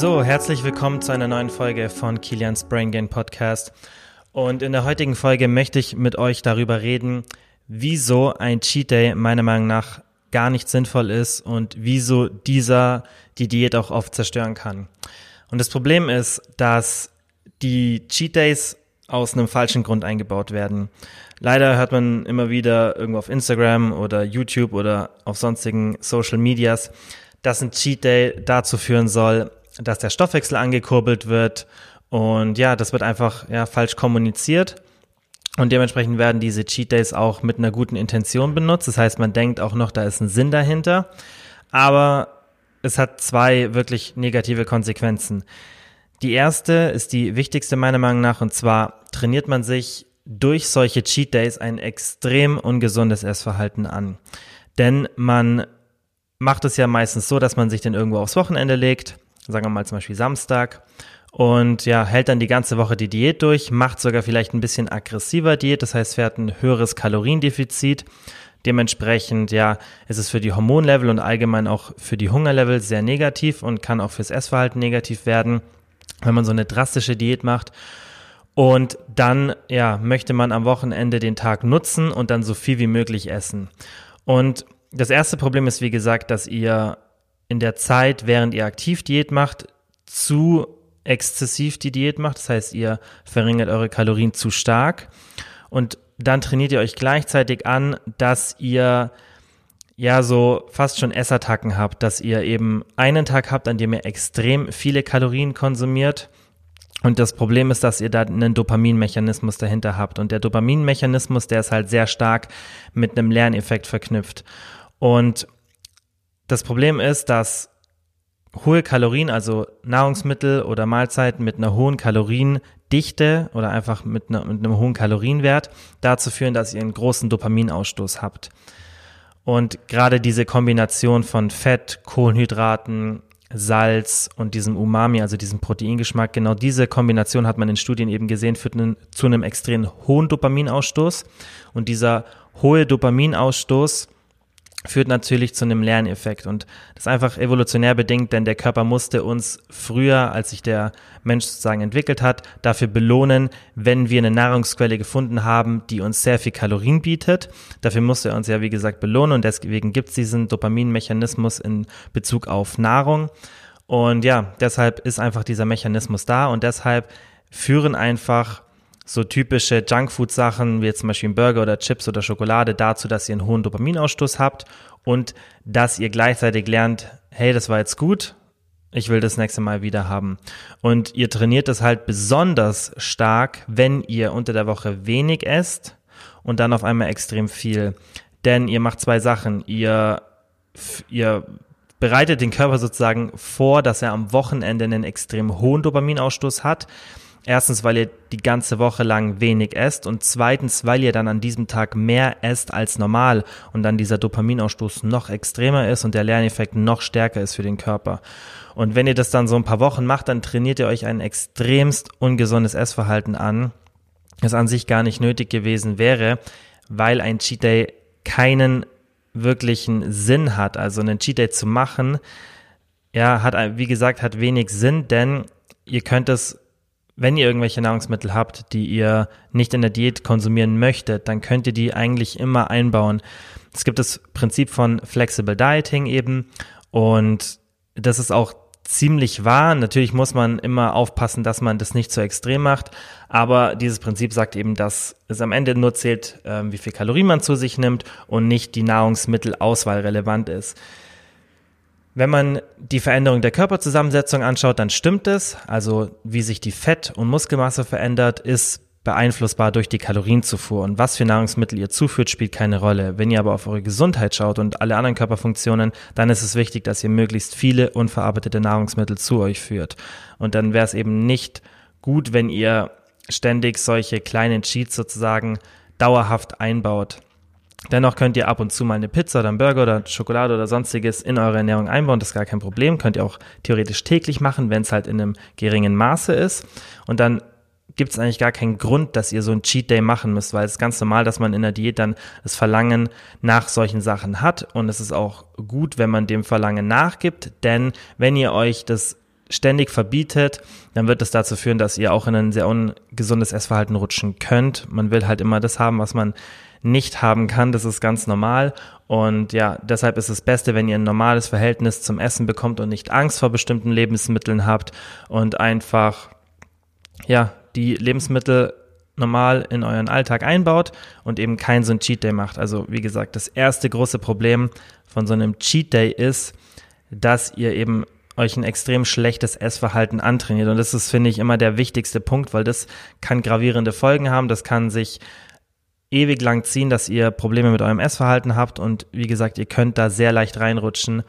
So, herzlich willkommen zu einer neuen Folge von Kilians Brain Gain Podcast. Und in der heutigen Folge möchte ich mit euch darüber reden, wieso ein Cheat Day meiner Meinung nach gar nicht sinnvoll ist und wieso dieser die Diät auch oft zerstören kann. Und das Problem ist, dass die Cheat Days aus einem falschen Grund eingebaut werden. Leider hört man immer wieder irgendwo auf Instagram oder YouTube oder auf sonstigen Social Medias, dass ein Cheat Day dazu führen soll, dass der Stoffwechsel angekurbelt wird und ja, das wird einfach ja falsch kommuniziert. Und dementsprechend werden diese Cheat Days auch mit einer guten Intention benutzt. Das heißt, man denkt auch noch, da ist ein Sinn dahinter. Aber es hat zwei wirklich negative Konsequenzen. Die erste ist die wichtigste meiner Meinung nach und zwar trainiert man sich durch solche Cheat Days ein extrem ungesundes Essverhalten an. Denn man macht es ja meistens so, dass man sich den irgendwo aufs Wochenende legt, sagen wir mal zum Beispiel Samstag, und ja, hält dann die ganze Woche die Diät durch, macht sogar vielleicht ein bisschen aggressiver Diät, das heißt, fährt ein höheres Kaloriendefizit. Dementsprechend, ja, ist es für die Hormonlevel und allgemein auch für die Hungerlevel sehr negativ und kann auch fürs Essverhalten negativ werden wenn man so eine drastische Diät macht. Und dann, ja, möchte man am Wochenende den Tag nutzen und dann so viel wie möglich essen. Und das erste Problem ist, wie gesagt, dass ihr in der Zeit, während ihr aktiv Diät macht, zu exzessiv die Diät macht. Das heißt, ihr verringert eure Kalorien zu stark. Und dann trainiert ihr euch gleichzeitig an, dass ihr ja so fast schon Essattacken habt, dass ihr eben einen Tag habt, an dem ihr extrem viele Kalorien konsumiert. Und das Problem ist, dass ihr da einen Dopaminmechanismus dahinter habt. Und der Dopaminmechanismus, der ist halt sehr stark mit einem Lerneffekt verknüpft. Und das Problem ist, dass hohe Kalorien, also Nahrungsmittel oder Mahlzeiten mit einer hohen Kaloriendichte oder einfach mit, einer, mit einem hohen Kalorienwert dazu führen, dass ihr einen großen Dopaminausstoß habt. Und gerade diese Kombination von Fett, Kohlenhydraten, Salz und diesem Umami, also diesem Proteingeschmack, genau diese Kombination hat man in Studien eben gesehen, führt zu einem extrem hohen Dopaminausstoß. Und dieser hohe Dopaminausstoß führt natürlich zu einem Lerneffekt und das ist einfach evolutionär bedingt, denn der Körper musste uns früher, als sich der Mensch sozusagen entwickelt hat, dafür belohnen, wenn wir eine Nahrungsquelle gefunden haben, die uns sehr viel Kalorien bietet. Dafür musste er uns ja, wie gesagt, belohnen und deswegen gibt es diesen Dopaminmechanismus in Bezug auf Nahrung. Und ja, deshalb ist einfach dieser Mechanismus da und deshalb führen einfach so typische Junkfood-Sachen, wie jetzt zum Beispiel Burger oder Chips oder Schokolade, dazu, dass ihr einen hohen Dopaminausstoß habt und dass ihr gleichzeitig lernt, hey, das war jetzt gut, ich will das nächste Mal wieder haben. Und ihr trainiert das halt besonders stark, wenn ihr unter der Woche wenig esst und dann auf einmal extrem viel. Denn ihr macht zwei Sachen. Ihr, ihr bereitet den Körper sozusagen vor, dass er am Wochenende einen extrem hohen Dopaminausstoß hat. Erstens, weil ihr die ganze Woche lang wenig esst und zweitens, weil ihr dann an diesem Tag mehr esst als normal und dann dieser Dopaminausstoß noch extremer ist und der Lerneffekt noch stärker ist für den Körper. Und wenn ihr das dann so ein paar Wochen macht, dann trainiert ihr euch ein extremst ungesundes Essverhalten an, das an sich gar nicht nötig gewesen wäre, weil ein Cheat Day keinen wirklichen Sinn hat. Also einen Cheat Day zu machen, ja, hat, wie gesagt, hat wenig Sinn, denn ihr könnt es wenn ihr irgendwelche Nahrungsmittel habt, die ihr nicht in der Diät konsumieren möchtet, dann könnt ihr die eigentlich immer einbauen. Es gibt das Prinzip von Flexible Dieting eben und das ist auch ziemlich wahr. Natürlich muss man immer aufpassen, dass man das nicht zu extrem macht, aber dieses Prinzip sagt eben, dass es am Ende nur zählt, äh, wie viel Kalorien man zu sich nimmt und nicht die Nahrungsmittelauswahl relevant ist. Wenn man die Veränderung der Körperzusammensetzung anschaut, dann stimmt es. Also wie sich die Fett- und Muskelmasse verändert, ist beeinflussbar durch die Kalorienzufuhr. Und was für Nahrungsmittel ihr zuführt, spielt keine Rolle. Wenn ihr aber auf eure Gesundheit schaut und alle anderen Körperfunktionen, dann ist es wichtig, dass ihr möglichst viele unverarbeitete Nahrungsmittel zu euch führt. Und dann wäre es eben nicht gut, wenn ihr ständig solche kleinen Cheats sozusagen dauerhaft einbaut. Dennoch könnt ihr ab und zu mal eine Pizza oder einen Burger oder Schokolade oder sonstiges in eure Ernährung einbauen. Das ist gar kein Problem. Könnt ihr auch theoretisch täglich machen, wenn es halt in einem geringen Maße ist. Und dann gibt es eigentlich gar keinen Grund, dass ihr so ein Cheat Day machen müsst, weil es ist ganz normal, dass man in der Diät dann das Verlangen nach solchen Sachen hat. Und es ist auch gut, wenn man dem Verlangen nachgibt, denn wenn ihr euch das ständig verbietet, dann wird es dazu führen, dass ihr auch in ein sehr ungesundes Essverhalten rutschen könnt. Man will halt immer das haben, was man nicht haben kann. Das ist ganz normal. Und ja, deshalb ist es Beste, wenn ihr ein normales Verhältnis zum Essen bekommt und nicht Angst vor bestimmten Lebensmitteln habt und einfach, ja, die Lebensmittel normal in euren Alltag einbaut und eben kein so ein Cheat Day macht. Also wie gesagt, das erste große Problem von so einem Cheat Day ist, dass ihr eben euch ein extrem schlechtes Essverhalten antrainiert. Und das ist, finde ich, immer der wichtigste Punkt, weil das kann gravierende Folgen haben. Das kann sich ewig lang ziehen, dass ihr Probleme mit eurem Essverhalten habt. Und wie gesagt, ihr könnt da sehr leicht reinrutschen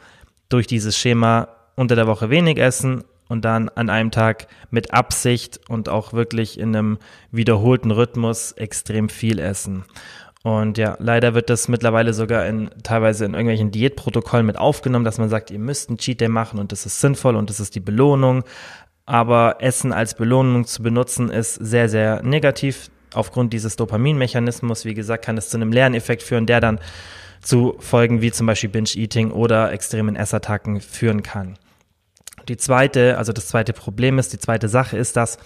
durch dieses Schema unter der Woche wenig essen und dann an einem Tag mit Absicht und auch wirklich in einem wiederholten Rhythmus extrem viel essen. Und ja, leider wird das mittlerweile sogar in teilweise in irgendwelchen Diätprotokollen mit aufgenommen, dass man sagt, ihr müsst einen Cheat Day machen und das ist sinnvoll und das ist die Belohnung. Aber Essen als Belohnung zu benutzen ist sehr, sehr negativ. Aufgrund dieses Dopaminmechanismus, wie gesagt, kann es zu einem Lerneffekt führen, der dann zu Folgen wie zum Beispiel Binge-Eating oder extremen Essattacken führen kann. Die zweite, also das zweite Problem ist, die zweite Sache ist, dass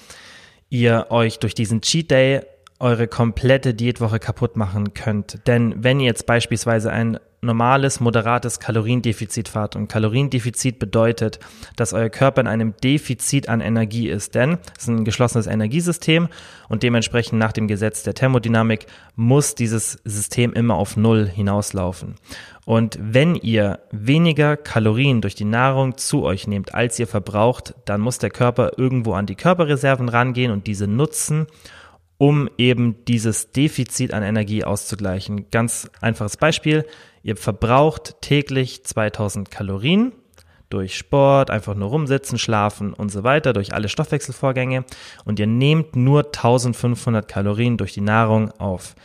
ihr euch durch diesen Cheat Day eure komplette Diätwoche kaputt machen könnt. Denn wenn ihr jetzt beispielsweise ein normales, moderates Kaloriendefizit fahrt und Kaloriendefizit bedeutet, dass euer Körper in einem Defizit an Energie ist, denn es ist ein geschlossenes Energiesystem und dementsprechend nach dem Gesetz der Thermodynamik muss dieses System immer auf Null hinauslaufen. Und wenn ihr weniger Kalorien durch die Nahrung zu euch nehmt, als ihr verbraucht, dann muss der Körper irgendwo an die Körperreserven rangehen und diese nutzen um eben dieses Defizit an Energie auszugleichen. Ganz einfaches Beispiel. Ihr verbraucht täglich 2000 Kalorien durch Sport, einfach nur rumsitzen, schlafen und so weiter, durch alle Stoffwechselvorgänge und ihr nehmt nur 1500 Kalorien durch die Nahrung auf.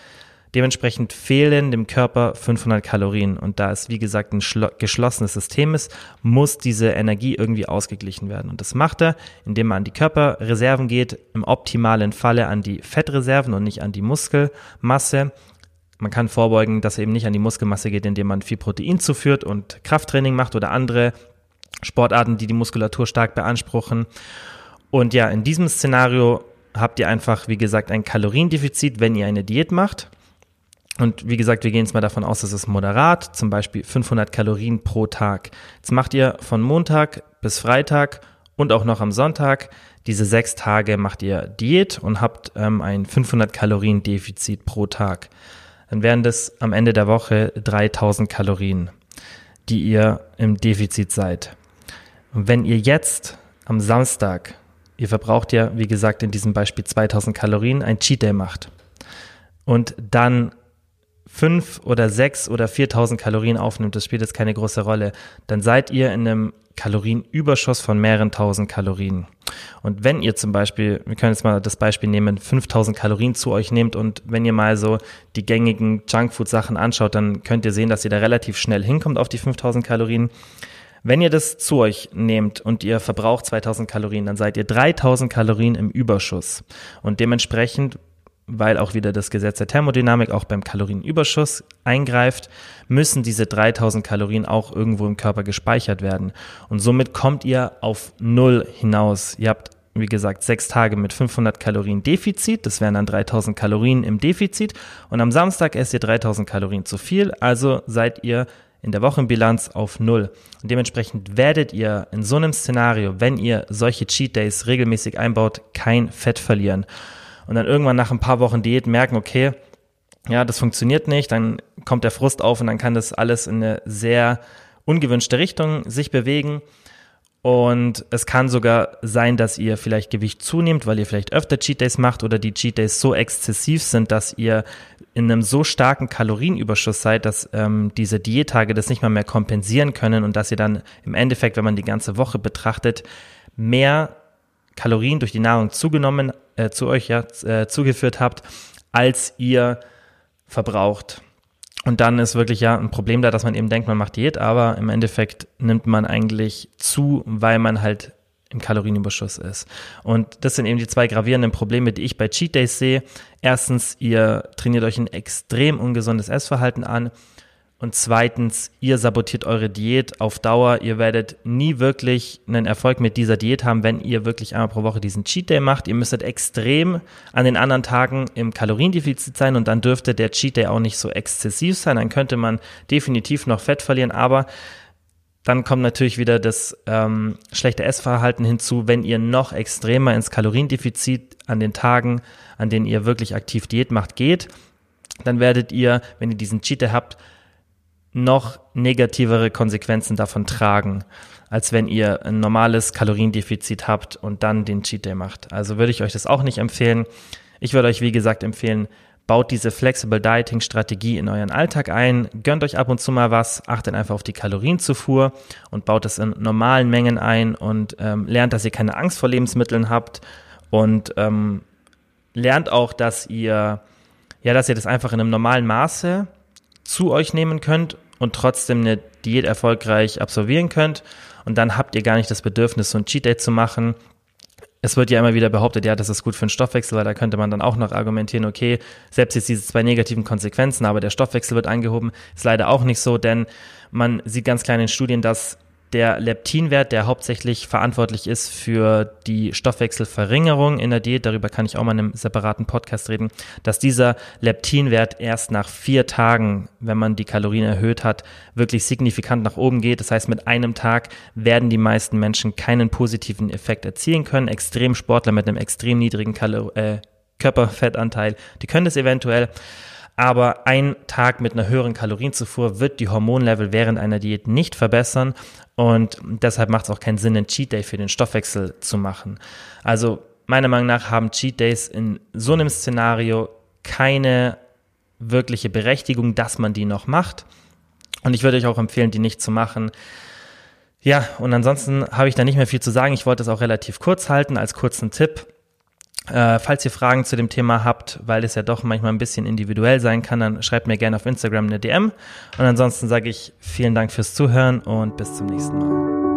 Dementsprechend fehlen dem Körper 500 Kalorien. Und da es, wie gesagt, ein geschlossenes System ist, muss diese Energie irgendwie ausgeglichen werden. Und das macht er, indem er an die Körperreserven geht, im optimalen Falle an die Fettreserven und nicht an die Muskelmasse. Man kann vorbeugen, dass er eben nicht an die Muskelmasse geht, indem man viel Protein zuführt und Krafttraining macht oder andere Sportarten, die die Muskulatur stark beanspruchen. Und ja, in diesem Szenario habt ihr einfach, wie gesagt, ein Kaloriendefizit, wenn ihr eine Diät macht. Und wie gesagt, wir gehen jetzt mal davon aus, dass es moderat, zum Beispiel 500 Kalorien pro Tag. Jetzt macht ihr von Montag bis Freitag und auch noch am Sonntag diese sechs Tage macht ihr Diät und habt ähm, ein 500 Kalorien Defizit pro Tag. Dann wären das am Ende der Woche 3000 Kalorien, die ihr im Defizit seid. Und wenn ihr jetzt am Samstag, ihr verbraucht ja, wie gesagt, in diesem Beispiel 2000 Kalorien, ein Cheat Day macht und dann fünf oder sechs oder 4000 Kalorien aufnimmt, das spielt jetzt keine große Rolle, dann seid ihr in einem Kalorienüberschuss von mehreren tausend Kalorien. Und wenn ihr zum Beispiel, wir können jetzt mal das Beispiel nehmen, 5000 Kalorien zu euch nehmt und wenn ihr mal so die gängigen Junkfood-Sachen anschaut, dann könnt ihr sehen, dass ihr da relativ schnell hinkommt auf die 5000 Kalorien. Wenn ihr das zu euch nehmt und ihr verbraucht 2000 Kalorien, dann seid ihr 3000 Kalorien im Überschuss. Und dementsprechend weil auch wieder das Gesetz der Thermodynamik auch beim Kalorienüberschuss eingreift, müssen diese 3000 Kalorien auch irgendwo im Körper gespeichert werden. Und somit kommt ihr auf Null hinaus. Ihr habt, wie gesagt, sechs Tage mit 500 Kalorien Defizit. Das wären dann 3000 Kalorien im Defizit. Und am Samstag esst ihr 3000 Kalorien zu viel. Also seid ihr in der Wochenbilanz auf Null. Und dementsprechend werdet ihr in so einem Szenario, wenn ihr solche Cheat Days regelmäßig einbaut, kein Fett verlieren und dann irgendwann nach ein paar Wochen Diät merken, okay, ja, das funktioniert nicht, dann kommt der Frust auf und dann kann das alles in eine sehr ungewünschte Richtung sich bewegen. Und es kann sogar sein, dass ihr vielleicht Gewicht zunehmt, weil ihr vielleicht öfter Cheat Days macht oder die Cheat Days so exzessiv sind, dass ihr in einem so starken Kalorienüberschuss seid, dass ähm, diese Diättage das nicht mal mehr kompensieren können und dass ihr dann im Endeffekt, wenn man die ganze Woche betrachtet, mehr Kalorien durch die Nahrung zugenommen, äh, zu euch ja, äh, zugeführt habt, als ihr verbraucht. Und dann ist wirklich ja ein Problem da, dass man eben denkt, man macht Diät, aber im Endeffekt nimmt man eigentlich zu, weil man halt im Kalorienüberschuss ist. Und das sind eben die zwei gravierenden Probleme, die ich bei Cheat Days sehe. Erstens, ihr trainiert euch ein extrem ungesundes Essverhalten an Und zweitens, ihr sabotiert eure Diät auf Dauer. Ihr werdet nie wirklich einen Erfolg mit dieser Diät haben, wenn ihr wirklich einmal pro Woche diesen Cheat Day macht. Ihr müsstet extrem an den anderen Tagen im Kaloriendefizit sein und dann dürfte der Cheat Day auch nicht so exzessiv sein. Dann könnte man definitiv noch Fett verlieren, aber dann kommt natürlich wieder das ähm, schlechte Essverhalten hinzu, wenn ihr noch extremer ins Kaloriendefizit an den Tagen, an denen ihr wirklich aktiv Diät macht, geht. Dann werdet ihr, wenn ihr diesen Cheat Day habt, noch negativere Konsequenzen davon tragen, als wenn ihr ein normales Kaloriendefizit habt und dann den Cheat Day macht. Also würde ich euch das auch nicht empfehlen. Ich würde euch, wie gesagt, empfehlen, baut diese Flexible Dieting Strategie in euren Alltag ein, gönnt euch ab und zu mal was, achtet einfach auf die Kalorienzufuhr und baut es in normalen Mengen ein und ähm, lernt, dass ihr keine Angst vor Lebensmitteln habt und ähm, lernt auch, dass ihr ja, dass ihr das einfach in einem normalen Maße zu euch nehmen könnt und trotzdem eine Diät erfolgreich absolvieren könnt. Und dann habt ihr gar nicht das Bedürfnis, so ein Cheat Day zu machen. Es wird ja immer wieder behauptet, ja, das ist gut für den Stoffwechsel, weil da könnte man dann auch noch argumentieren, okay, selbst jetzt diese zwei negativen Konsequenzen, aber der Stoffwechsel wird angehoben, ist leider auch nicht so, denn man sieht ganz klar in den Studien, dass der Leptinwert, der hauptsächlich verantwortlich ist für die Stoffwechselverringerung in der Diät, darüber kann ich auch mal in einem separaten Podcast reden, dass dieser Leptinwert erst nach vier Tagen, wenn man die Kalorien erhöht hat, wirklich signifikant nach oben geht. Das heißt, mit einem Tag werden die meisten Menschen keinen positiven Effekt erzielen können. Extremsportler mit einem extrem niedrigen Kalor äh, Körperfettanteil, die können das eventuell aber ein Tag mit einer höheren Kalorienzufuhr wird die Hormonlevel während einer Diät nicht verbessern und deshalb macht es auch keinen Sinn, einen Cheat Day für den Stoffwechsel zu machen. Also meiner Meinung nach haben Cheat Days in so einem Szenario keine wirkliche Berechtigung, dass man die noch macht. Und ich würde euch auch empfehlen, die nicht zu machen. Ja, und ansonsten habe ich da nicht mehr viel zu sagen. Ich wollte es auch relativ kurz halten als kurzen Tipp. Äh, falls ihr Fragen zu dem Thema habt, weil es ja doch manchmal ein bisschen individuell sein kann, dann schreibt mir gerne auf Instagram eine DM. Und ansonsten sage ich vielen Dank fürs Zuhören und bis zum nächsten Mal.